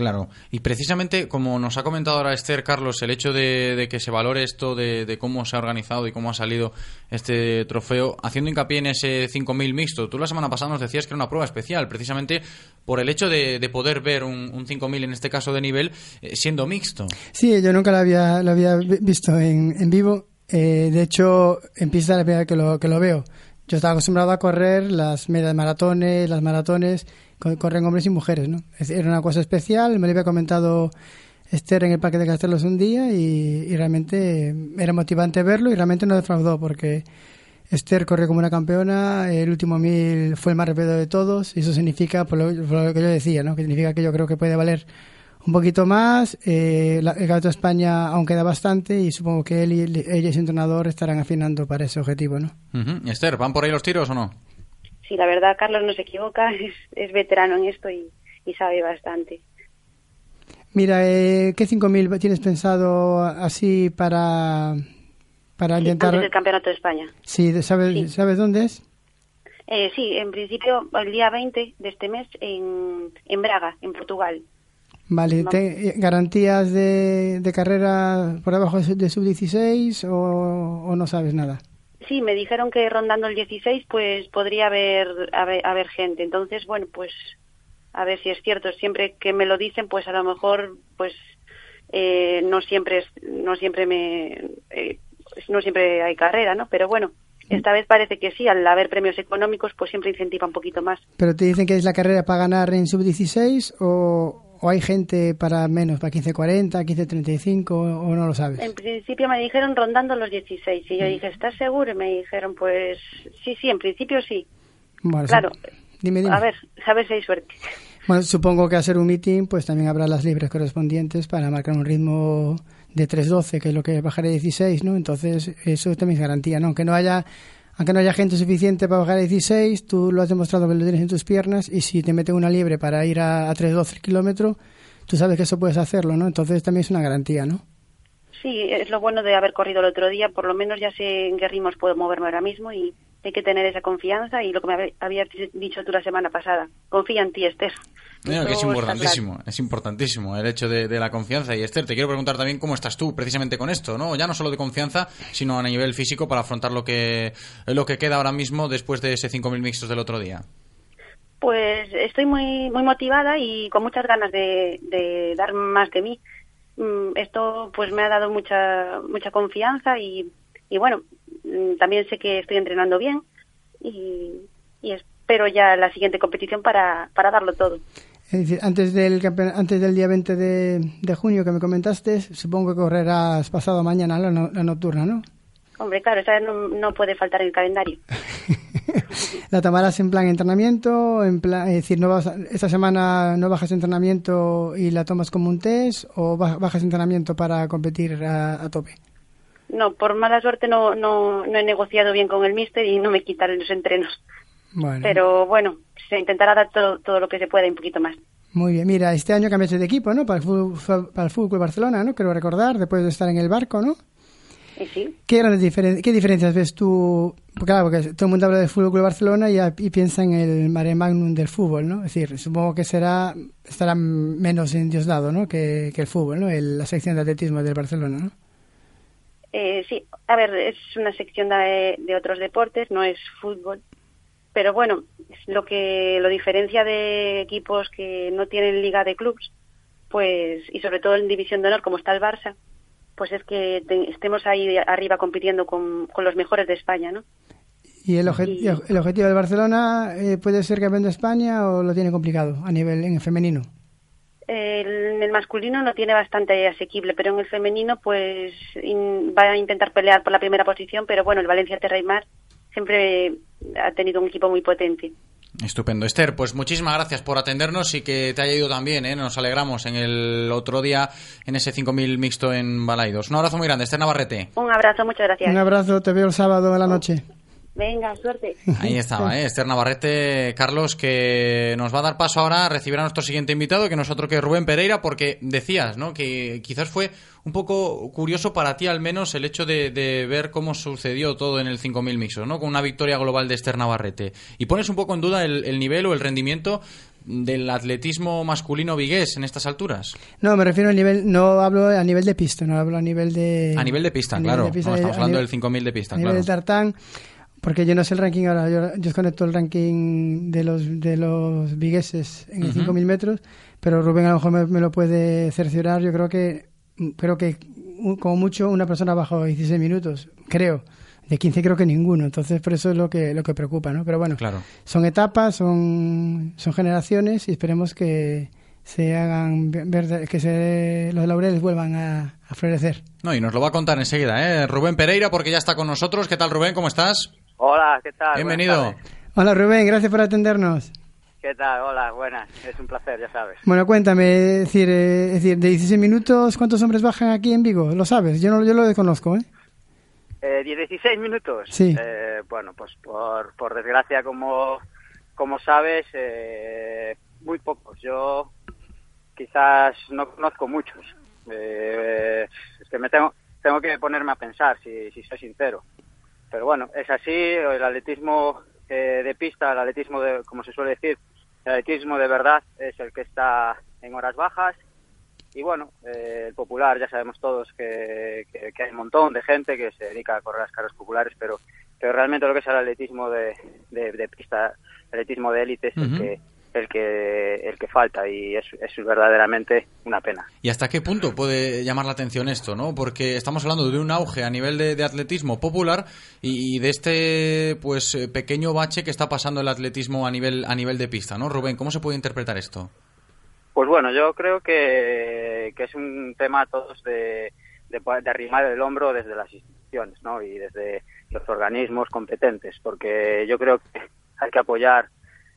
Claro, y precisamente como nos ha comentado ahora Esther Carlos, el hecho de, que se valore esto de, cómo se ha organizado y cómo ha salido este trofeo, haciendo hincapié en ese 5.000 mixto, tú la semana pasada nos decías que era una prueba especial, precisamente por el hecho de, poder ver un, un 5.000, en este caso de nivel, eh, siendo mixto. Sí, yo nunca lo había, lo había visto en, vivo, eh, de hecho, en pista la primera vez que lo, que lo veo. Yo estaba acostumbrado a correr las medias maratones, las maratones, corren hombres y mujeres, ¿no? Era una cosa especial, me lo había comentado Esther en el Parque de Castelos un día y, realmente era motivante verlo y realmente no defraudó porque Esther corrió como una campeona, el último mil fue el más rápido de todos y eso significa, por lo, que yo decía, ¿no? Que significa que yo creo que puede valer un poquito más. Eh, el Gato España aún queda bastante y supongo que él y ella y su entrenador estarán afinando para ese objetivo, ¿no? Esther, ¿van por ahí los tiros o no? Sí, la verdad, Carlos no se equivoca, es, veterano en esto y, sabe bastante. Mira, eh, ¿qué 5.000 tienes pensado así para, para intentar...? Antes del Campeonato de España. Sí, ¿sabes, ¿sabes dónde es? Eh, sí, en principio el día 20 de este mes en, en Braga, en Portugal. Vale, eh, ¿garantías de, de, carrera por debajo de sub-16 o, o, no sabes nada? Sí, me dijeron que rondando el 16 pues podría haber, haber, gente. Entonces, bueno, pues a ver si es cierto. Siempre que me lo dicen, pues a lo mejor pues eh, no siempre no siempre me eh, no siempre hay carrera, ¿no? Pero bueno, esta vez parece que sí, al haber premios económicos, pues siempre incentiva un poquito más. ¿Pero te dicen que es la carrera para ganar en sub-16 o, ¿O hay gente para menos, para 15.40, 15.35 o no lo sabes? En principio me dijeron rondando los 16 y yo mm. dije, ¿estás seguro? Y me dijeron, pues sí, sí, en principio sí. claro, dime, dime. a ver, sabes si hay suerte. Bueno, supongo que a ser un meeting pues también habrá las libres correspondientes para marcar un ritmo de 3.12, que es lo que bajaré 16, ¿no? Entonces eso también es garantía, ¿no? Aunque no haya aunque no haya gente suficiente para bajar a 16, tú lo has demostrado que lo tienes en tus piernas y si te meten una liebre para ir a, a 3-12 kilómetros, tú sabes que eso puedes hacerlo, ¿no? Entonces también es una garantía, ¿no? Sí, es lo bueno de haber corrido el otro día, por lo menos ya sé en qué ritmos puedo moverme ahora mismo y hay que tener esa confianza y lo que me habías dicho tú la semana pasada, confía en ti, Esther es importantísimo, es importantísimo el hecho de, la confianza. Y Esther, te quiero preguntar también cómo estás tú precisamente con esto, ¿no? Ya no solo de confianza, sino a nivel físico para afrontar lo que, lo que queda ahora mismo después de ese 5.000 mixtos del otro día. Pues estoy muy, muy motivada y con muchas ganas de, dar más de mí. Mm, esto pues me ha dado mucha, mucha confianza y, y bueno, mm, también sé que estoy entrenando bien y, y espero ya la siguiente competición para, para darlo todo. Es decir, antes del, antes del día 20 de, junio que me comentaste, supongo que correrás pasado mañana la, nocturna, ¿no? Hombre, claro, esa no, puede faltar en el calendario. ¿La tomarás en plan entrenamiento? En plan, es decir, no vas, ¿esta semana no bajas entrenamiento y la tomas como un test o bajas entrenamiento para competir a, tope? No, por mala suerte no, no, no he negociado bien con el míster y no me quitan los entrenos. Pero bueno, se intentará dar todo, todo lo que se pueda y un poquito más. Muy bien, mira, este año cambiaste de equipo, ¿no? Para el Fútbol, para el fútbol Barcelona, ¿no? Quiero recordar, después de estar en el barco, ¿no? Sí. ¿Qué, grandes ¿Qué diferencias ves tú? Claro, porque todo el mundo habla del Fútbol Club Barcelona y, piensa en el mare magnum del fútbol, ¿no? Es decir, supongo que será estará menos endiosado, ¿no? Que, que el fútbol, ¿no? la sección de atletismo del Barcelona, ¿no? Eh, sí, a ver, es una sección de, de otros deportes, no es fútbol pero bueno, lo que lo diferencia de equipos que no tienen liga de clubs pues y sobre todo en división de honor como está el Barça, pues es que te- estemos ahí arriba compitiendo con, con los mejores de España, ¿no? ¿Y el, obje- Y- el objetivo del Barcelona eh, puede ser campeón de España o lo tiene complicado a nivel en el femenino? En el masculino lo tiene bastante asequible, pero en el femenino pues in- va a intentar pelear por la primera posición, pero bueno, el Valencia Terra y Mar siempre ha tenido un equipo muy potente. Estupendo. Esther, pues muchísimas gracias por atendernos y que te haya ido tan bien, ¿eh? Nos alegramos en el otro día en ese 5.000 mixto en Balaidos. Un abrazo muy grande, Esther Navarrete. Un abrazo, muchas gracias. Un abrazo, te veo el sábado en la noche. Venga, suerte. Ahí estaba, ¿eh? Esther Navarrete, Carlos, que nos va a dar paso ahora a recibir a nuestro siguiente invitado, que no es otro que Rubén Pereira, porque decías, ¿no? Que quizás fue un poco curioso para ti, al menos, el hecho de, de ver cómo sucedió todo en el 5.000 mixos, ¿no? Con una victoria global de Esther Navarrete. Y pones un poco en duda el, el nivel o el rendimiento del atletismo masculino vigués en estas alturas. No, me refiero al nivel, no hablo a nivel de pista, no hablo a nivel de... A nivel de pista, claro. de pista, No, estamos hablando nivel- del 5.000 de pista, a nivel de tartán, porque yo no sé el ranking ahora, yo, yo desconecto el ranking de los de los vigueses en el Ujú. 5.000 metros, pero Rubén a lo mejor me, me lo puede cerciorar, yo creo que creo que como mucho una persona bajo 16 minutos, creo. De 15 creo que ninguno, entonces por eso es lo que lo que preocupa, ¿no? Pero bueno, Claro. son etapas, son son generaciones y esperemos que se hagan ver, que se, los laureles vuelvan a, a florecer. No, y nos lo va a contar enseguida, ¿eh? Rubén Pereira, porque ya está con nosotros. ¿Qué tal, Rubén? ¿Cómo estás? Hola, ¿qué tal? Bienvenido. Hola Rubén, gracias por atendernos. ¿Qué tal? Hola, buenas. Es un placer, ya sabes. Bueno, cuéntame, es decir, eh, es decir, de 16 minutos, ¿cuántos hombres bajan aquí en Vigo? ¿Lo sabes? Yo no yo lo desconozco, ¿eh? Eh, 16 minutos. Sí. Eh, bueno, pues por, por desgracia, como, como sabes, eh, muy pocos. Yo quizás no conozco muchos. Eh, es que me tengo, tengo que ponerme a pensar, si, si soy sincero. Pero bueno, es así, el atletismo eh, de pista, el atletismo, de, como se suele decir, el atletismo de verdad es el que está en horas bajas. Y bueno, eh, el popular, ya sabemos todos que, que- que hay un montón de gente que se dedica a correr las carreras populares, pero, pero realmente lo que es el atletismo de, de, de pista, el atletismo de élite es el, que, el, que, el que falta y es, es verdaderamente una pena. ¿Y hasta qué punto puede llamar la atención esto, no? Porque estamos hablando de un auge a nivel de, de atletismo popular y, y de este pues eh, pequeño bache que está pasando el atletismo a nivel a nivel de pista, ¿no? Rubén, ¿cómo se puede interpretar esto? Pues bueno, yo creo que, que es un tema a todos de, de, de arrimar el hombro desde las instituciones ¿no? y desde los organismos competentes, porque yo creo que hay que apoyar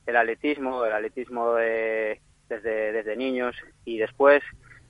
el atletismo, el atletismo de- desde, desde niños y después,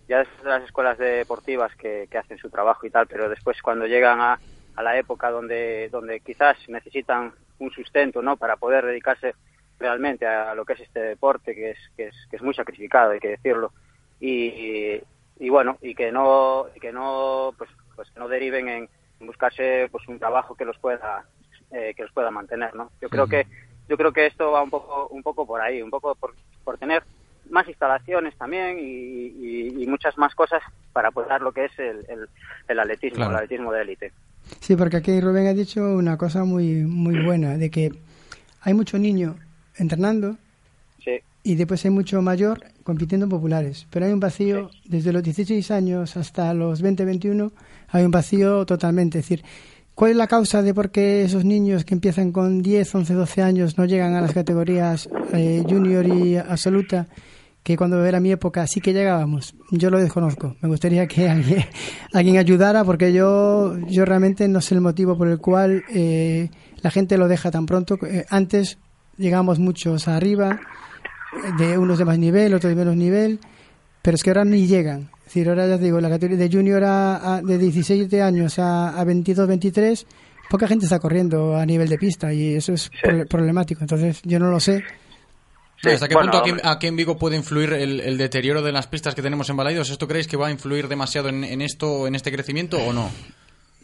ya después de las escuelas deportivas que, que hacen su trabajo y tal, pero después cuando llegan a, a la época donde, donde quizás necesitan un sustento ¿no? para poder dedicarse realmente a lo que es este deporte que es, que es, que es muy sacrificado, hay que decirlo. Y, y bueno, y que no, y que no, pues, pues que no deriven en buscarse pues un trabajo que los pueda, eh, que los pueda mantener, ¿no? Yo creo que, yo creo que esto va un poco, un poco por ahí, un poco por, por tener más instalaciones también y, y- y muchas más cosas para apoyar lo que es el, el, el atletismo, Claro. el atletismo de élite. Sí, porque aquí Rubén ha dicho una cosa muy muy buena, de que hay mucho niño entrenando Sí. y después hay mucho mayor compitiendo en populares, pero hay un vacío desde los 16 años hasta los 20, 21, hay un vacío totalmente, es decir, ¿cuál es la causa de por qué esos niños que empiezan con 10, 11, 12 años no llegan a las categorías eh, junior y absoluta? que cuando era mi época sí que llegábamos. Yo lo desconozco. Me gustaría que alguien, alguien ayudara porque yo, yo realmente no sé el motivo por el cual eh, la gente lo deja tan pronto. Eh, antes llegamos muchos arriba, de unos de más nivel, otros de menos nivel, pero es que ahora ni llegan. Decir, ahora ya te digo, la categoría de junior a, a- de 17 años a, a 22, 23, poca gente está corriendo a nivel de pista y eso es pro- problemático. Entonces, yo no lo sé. No, ¿Hasta qué bueno, punto aquí, aquí en Vigo puede influir el, el deterioro de las pistas que tenemos en Balaidos? ¿Esto creéis que va a influir demasiado en, en esto, en este crecimiento o no?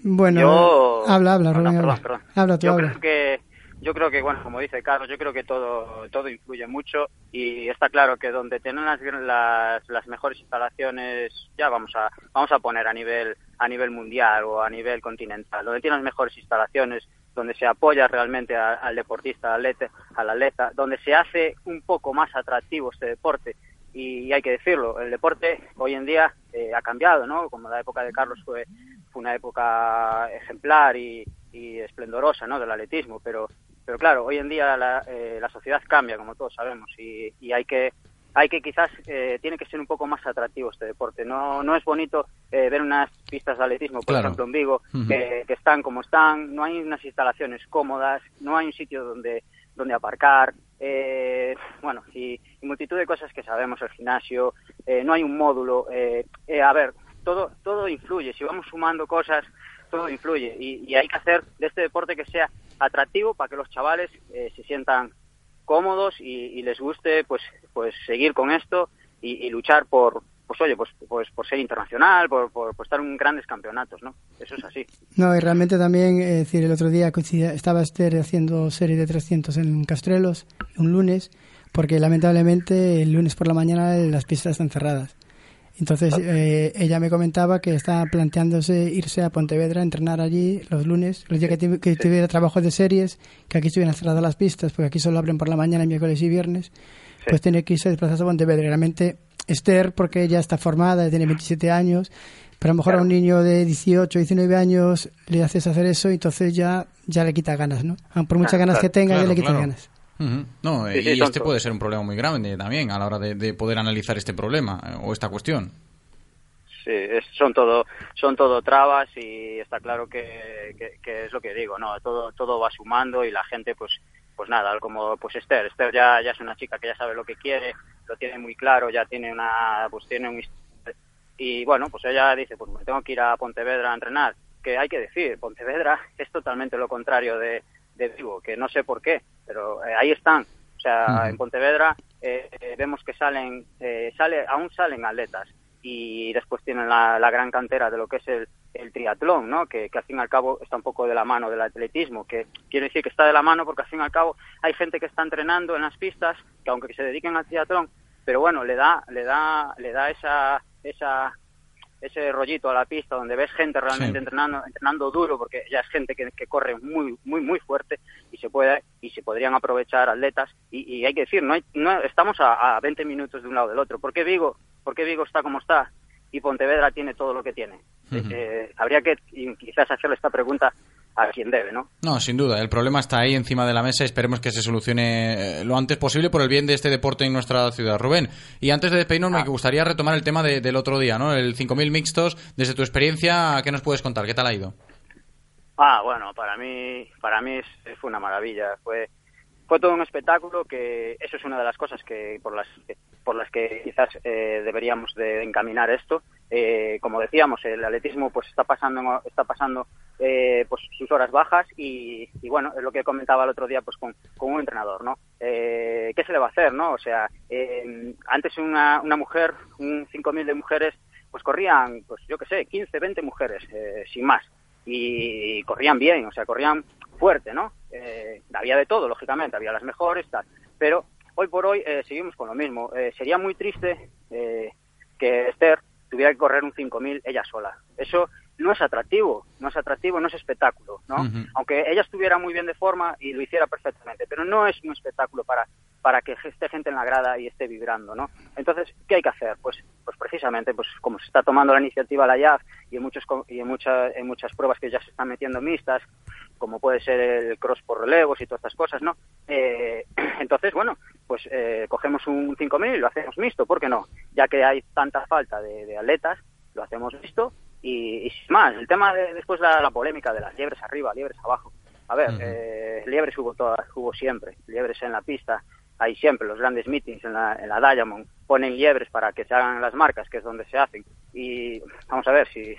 Bueno, Yo- habla, habla, Rubén, perdón, habla. perdón. Habla tú, yo habla. creo que yo creo que bueno como dice Carlos yo creo que todo todo influye mucho y está claro que donde tienen las, las, las mejores instalaciones ya vamos a vamos a poner a nivel a nivel mundial o a nivel continental donde tienen las mejores instalaciones donde se apoya realmente al deportista al atleta, al atleta donde se hace un poco más atractivo este deporte y, hay que decirlo, el deporte hoy en día eh, ha cambiado, ¿no? Como la época de Carlos fue, fue una época ejemplar y, esplendorosa, ¿no? Del atletismo, pero, pero claro, hoy en día la, eh, la sociedad cambia, como todos sabemos, y, y hay que hay que quizás eh, tiene que ser un poco más atractivo este deporte. No no es bonito eh, ver unas pistas de atletismo, por ejemplo en Vigo, que, que, están como están, no hay unas instalaciones cómodas, no hay un sitio donde donde aparcar, eh, bueno, y, multitud de cosas que sabemos, el gimnasio, eh, no hay un módulo, eh, a ver, todo, todo influye, si vamos sumando cosas, todo influye, y, hay que hacer de este deporte que sea atractivo para que los chavales se sientan cómodos y, les guste pues, pues seguir con esto y luchar por, pues oye, pues, pues por ser internacional, por, por, estar en grandes campeonatos, ¿no? Eso es así. No, y realmente también, es decir, el otro día estaba Esther haciendo serie de 300 en Castrelos, un lunes, porque lamentablemente el lunes por la mañana las pistas están cerradas. Entonces eh, ella me comentaba que estaba planteándose irse a Pontevedra a entrenar allí los lunes, los días que, que tuviera trabajo de series, que aquí estuvieran cerradas las pistas, porque aquí solo abren por la mañana, miércoles y viernes, pues tiene que irse a desplazarse a Pontevedra. Realmente Esther, porque ella está formada, tiene 27 años, pero a lo mejor a un niño de 18, 19 años le haces hacer eso y entonces ya, ya le quita ganas, ¿no? Por muchas ganas que tenga, ya le quita ganas. No, y este puede ser un problema muy grande también a la hora de, poder analizar este problema eh, o esta cuestión. Sí, son todo son todo trabas y está claro que, que, es lo que digo, no, todo todo va sumando y la gente pues pues nada, como pues Esther, Esther ya ya es una chica que ya sabe lo que quiere, lo tiene muy claro, ya tiene una, pues tiene un y bueno, pues ella dice, pues me tengo que ir a Pontevedra a entrenar, que hay que decir, Pontevedra es totalmente lo contrario de, de Vigo, que no sé por qué, pero eh, ahí están, o sea, en Pontevedra eh, vemos que salen, eh, sale, aún salen atletas y después tienen la, la, gran cantera de lo que es el, el triatlón, ¿no? Que, que, al fin y al cabo está un poco de la mano del atletismo, que quiere decir que está de la mano porque al fin y al cabo hay gente que está entrenando en las pistas, que aunque se dediquen al triatlón, pero bueno, le da, le da, le da esa, esa, ese rollito a la pista donde ves gente realmente entrenando, entrenando duro, porque ya es gente que, que, corre muy, muy, muy fuerte y se puede, y se podrían aprovechar atletas y, y hay que decir, no, hay, no estamos a, a 20 minutos de un lado del otro. ¿Por qué Vigo, por qué Vigo está como está? y Pontevedra tiene todo lo que tiene. Eh, habría que quizás hacerle esta pregunta a quien debe, ¿no? No, sin duda. El problema está ahí encima de la mesa. Esperemos que se solucione eh, lo antes posible por el bien de este deporte en nuestra ciudad. Rubén, y antes de despedirnos, me ah. gustaría retomar el tema del otro día, ¿no? El 5.000 mixtos. Desde tu experiencia, ¿qué nos puedes contar? ¿Qué tal ha ido? Ah, bueno, para mí, para mí fue una maravilla. Fue fue todo un espectáculo que eso es una de las cosas que por las por las que quizás eh, deberíamos de encaminar esto eh, como decíamos el atletismo pues está pasando está pasando eh, pues sus horas bajas y, bueno es lo que comentaba el otro día pues con, con un entrenador no qué se le va a hacer no o sea antes una, una mujer un 5.000 de mujeres pues corrían pues yo qué sé 15 20 mujeres sin más y corrían bien o sea corrían fuerte, ¿no? Eh, había de todo, lógicamente, había las mejores, tal. Pero hoy por hoy eh, seguimos con lo mismo. Eh, sería muy triste que Esther tuviera que correr un 5.000 ella sola. Eso no es atractivo, no es atractivo, no es espectáculo, ¿no? Aunque ella estuviera muy bien de forma y lo hiciera perfectamente, pero no es un espectáculo para para que esté gente en la grada y esté vibrando, ¿no? Entonces, ¿qué hay que hacer? Pues, pues precisamente, pues como se está tomando la iniciativa la IAF y en muchos y en muchas en muchas pruebas que ya se están metiendo mixtas, como puede ser el cross por relevos y todas estas cosas, ¿no? Eh, entonces, bueno, pues eh, cogemos un 5000 y lo hacemos mixto, ¿por qué no? Ya que hay tanta falta de, atletas, lo hacemos mixto y, y, más. El tema de después la, la polémica de las liebres arriba, liebres abajo. A ver, eh, liebres hubo todas, hubo siempre, liebres en la pista, hay siempre los grandes meetings en la, en la Diamond, ponen liebres para que se hagan las marcas, que es donde se hacen. Y vamos a ver si,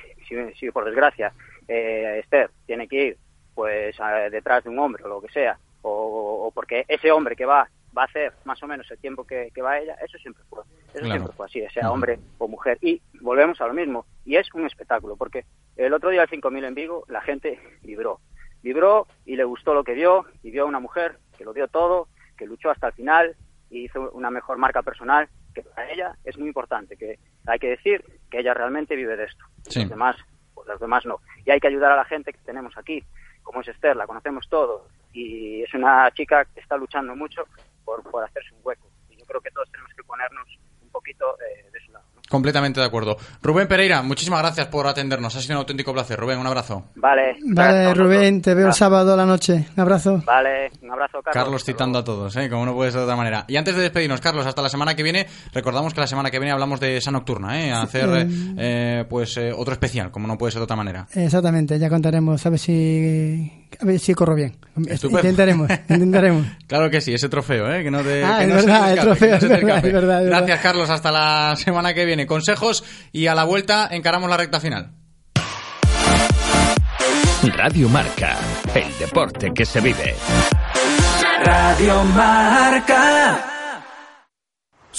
si, por desgracia eh, Esther tiene que ir pues detrás de un hombre o lo que sea, o, porque ese hombre que va va a hacer más o menos el tiempo que, va ella, eso siempre fue, eso siempre fue así, sea hombre o mujer. Y volvemos a lo mismo, y es un espectáculo, porque el otro día al 5.000 en Vigo la gente vibró, vibró y le gustó lo que vio, y vio a una mujer que lo dio todo, que luchó hasta el final y hizo una mejor marca personal, que para ella es muy importante, que hay que decir que ella realmente vive de esto. Los demás, pues los demás no. Y hay que ayudar a la gente que tenemos aquí, como es Esther, la conocemos todos, y es una chica que está luchando mucho por, por hacerse un hueco. Y yo creo que todos tenemos que ponernos un poquito Completamente de acuerdo. Rubén Pereira, muchísimas gracias por atendernos. Ha sido un auténtico placer. Rubén, un abrazo. Vale. Vale, Rubén, te veo el sábado a la noche. Un abrazo. Vale, un abrazo, Carlos. Carlos citando a todos, ¿eh? como no puede ser de otra manera. Y antes de despedirnos, Carlos, hasta la semana que viene, recordamos que la semana que viene hablamos de esa nocturna, ¿eh? A hacer eh, pues eh, otro especial, como no puede ser de otra manera. Exactamente, ya contaremos, a ver si, a ver si corro bien. Estupendo. Intentaremos, intentaremos. Claro que sí, ese trofeo, ¿eh? Que no te, Ah, que es no se te verdad, el trofeo, que no se te es verdad, escape. es verdad, es verdad. Gracias, Carlos. Hasta la semana que viene. Consejos y a la vuelta encaramos la recta final. Radio Marca, el deporte que se vive. Radio Marca.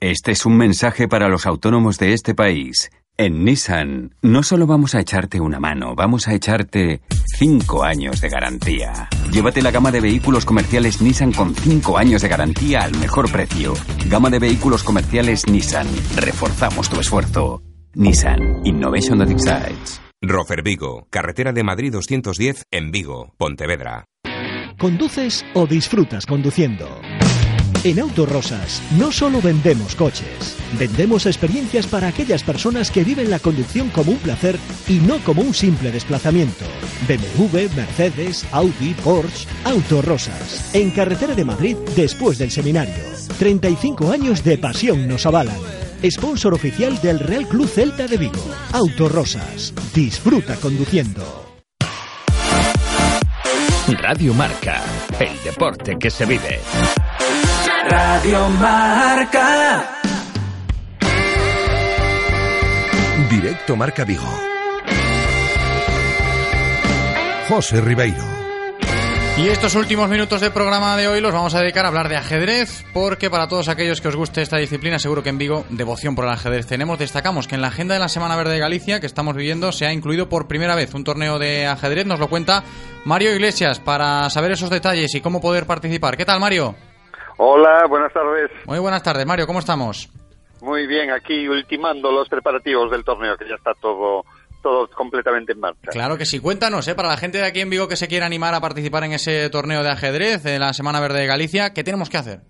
Este es un mensaje para los autónomos de este país. En Nissan, no solo vamos a echarte una mano, vamos a echarte 5 años de garantía. Llévate la gama de vehículos comerciales Nissan con 5 años de garantía al mejor precio. Gama de vehículos comerciales Nissan. Reforzamos tu esfuerzo. Nissan Innovation that excites. Rofer Vigo, carretera de Madrid 210 en Vigo, Pontevedra. ¿Conduces o disfrutas conduciendo? En Autorosas no solo vendemos coches, vendemos experiencias para aquellas personas que viven la conducción como un placer y no como un simple desplazamiento. BMW, Mercedes, Audi, Porsche, Autorosas. En carretera de Madrid después del seminario. 35 años de pasión nos avalan. Sponsor oficial del Real Club Celta de Vigo. Autorosas. Disfruta conduciendo. Radio Marca, el deporte que se vive. Radio Marca. Directo Marca Vigo. José Ribeiro. Y estos últimos minutos del programa de hoy los vamos a dedicar a hablar de ajedrez, porque para todos aquellos que os guste esta disciplina, seguro que en Vigo devoción por el ajedrez tenemos. Destacamos que en la agenda de la Semana Verde de Galicia, que estamos viviendo, se ha incluido por primera vez un torneo de ajedrez. Nos lo cuenta Mario Iglesias para saber esos detalles y cómo poder participar. ¿Qué tal, Mario? Hola, buenas tardes. Muy buenas tardes, Mario. ¿Cómo estamos? Muy bien, aquí ultimando los preparativos del torneo, que ya está todo, todo completamente en marcha. Claro que sí. Cuéntanos, ¿eh? para la gente de aquí en Vigo que se quiera animar a participar en ese torneo de ajedrez de la Semana Verde de Galicia, ¿qué tenemos que hacer?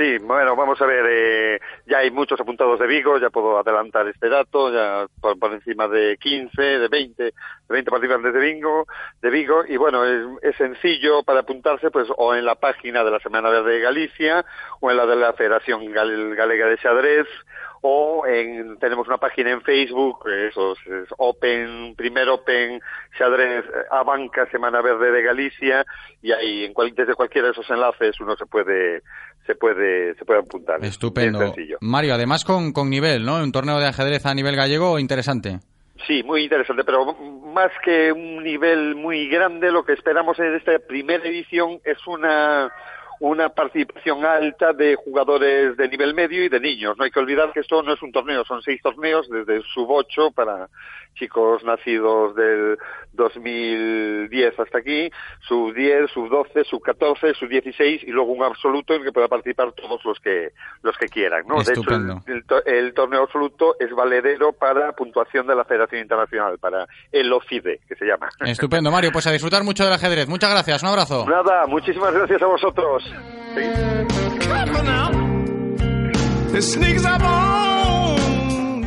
Sí, bueno, vamos a ver, eh, ya hay muchos apuntados de Vigo, ya puedo adelantar este dato, ya por, encima de 15, de 20, de 20 participantes de Vigo, de Vigo, y bueno, es, es sencillo para apuntarse, pues, o en la página de la Semana Verde de Galicia, o en la de la Federación Gal- Galega de Xadrez, o en, tenemos una página en Facebook, eso es, Open, primer Open Xadrez eh, Abanca Semana Verde de Galicia, y ahí en cual, desde cualquiera de esos enlaces uno se puede, se puede, se puede apuntar. Es Estupendo. Mario, además con, con nivel, ¿no? Un torneo de ajedrez a nivel gallego interesante. Sí, muy interesante, pero más que un nivel muy grande, lo que esperamos en esta primera edición es una una participación alta de jugadores de nivel medio y de niños. No hay que olvidar que esto no es un torneo, son seis torneos desde sub 8 para chicos nacidos del 2010 hasta aquí, sub 10, sub 12, sub 14, sub 16 y luego un absoluto en el que pueda participar todos los que los que quieran. ¿no? De hecho, Estupendo. el, el to- el torneo absoluto es valedero para puntuación de la Federación Internacional, para el OFIDE, que se llama. Estupendo, Mario. Pues a disfrutar mucho del ajedrez. Muchas gracias. Un abrazo. Nada, muchísimas gracias a vosotros.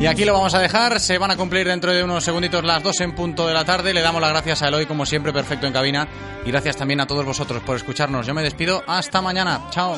Y aquí lo vamos a dejar. Se van a cumplir dentro de unos segunditos las dos en punto de la tarde. Le damos las gracias a Eloy, como siempre, perfecto en cabina. Y gracias también a todos vosotros por escucharnos. Yo me despido. Hasta mañana. Chao.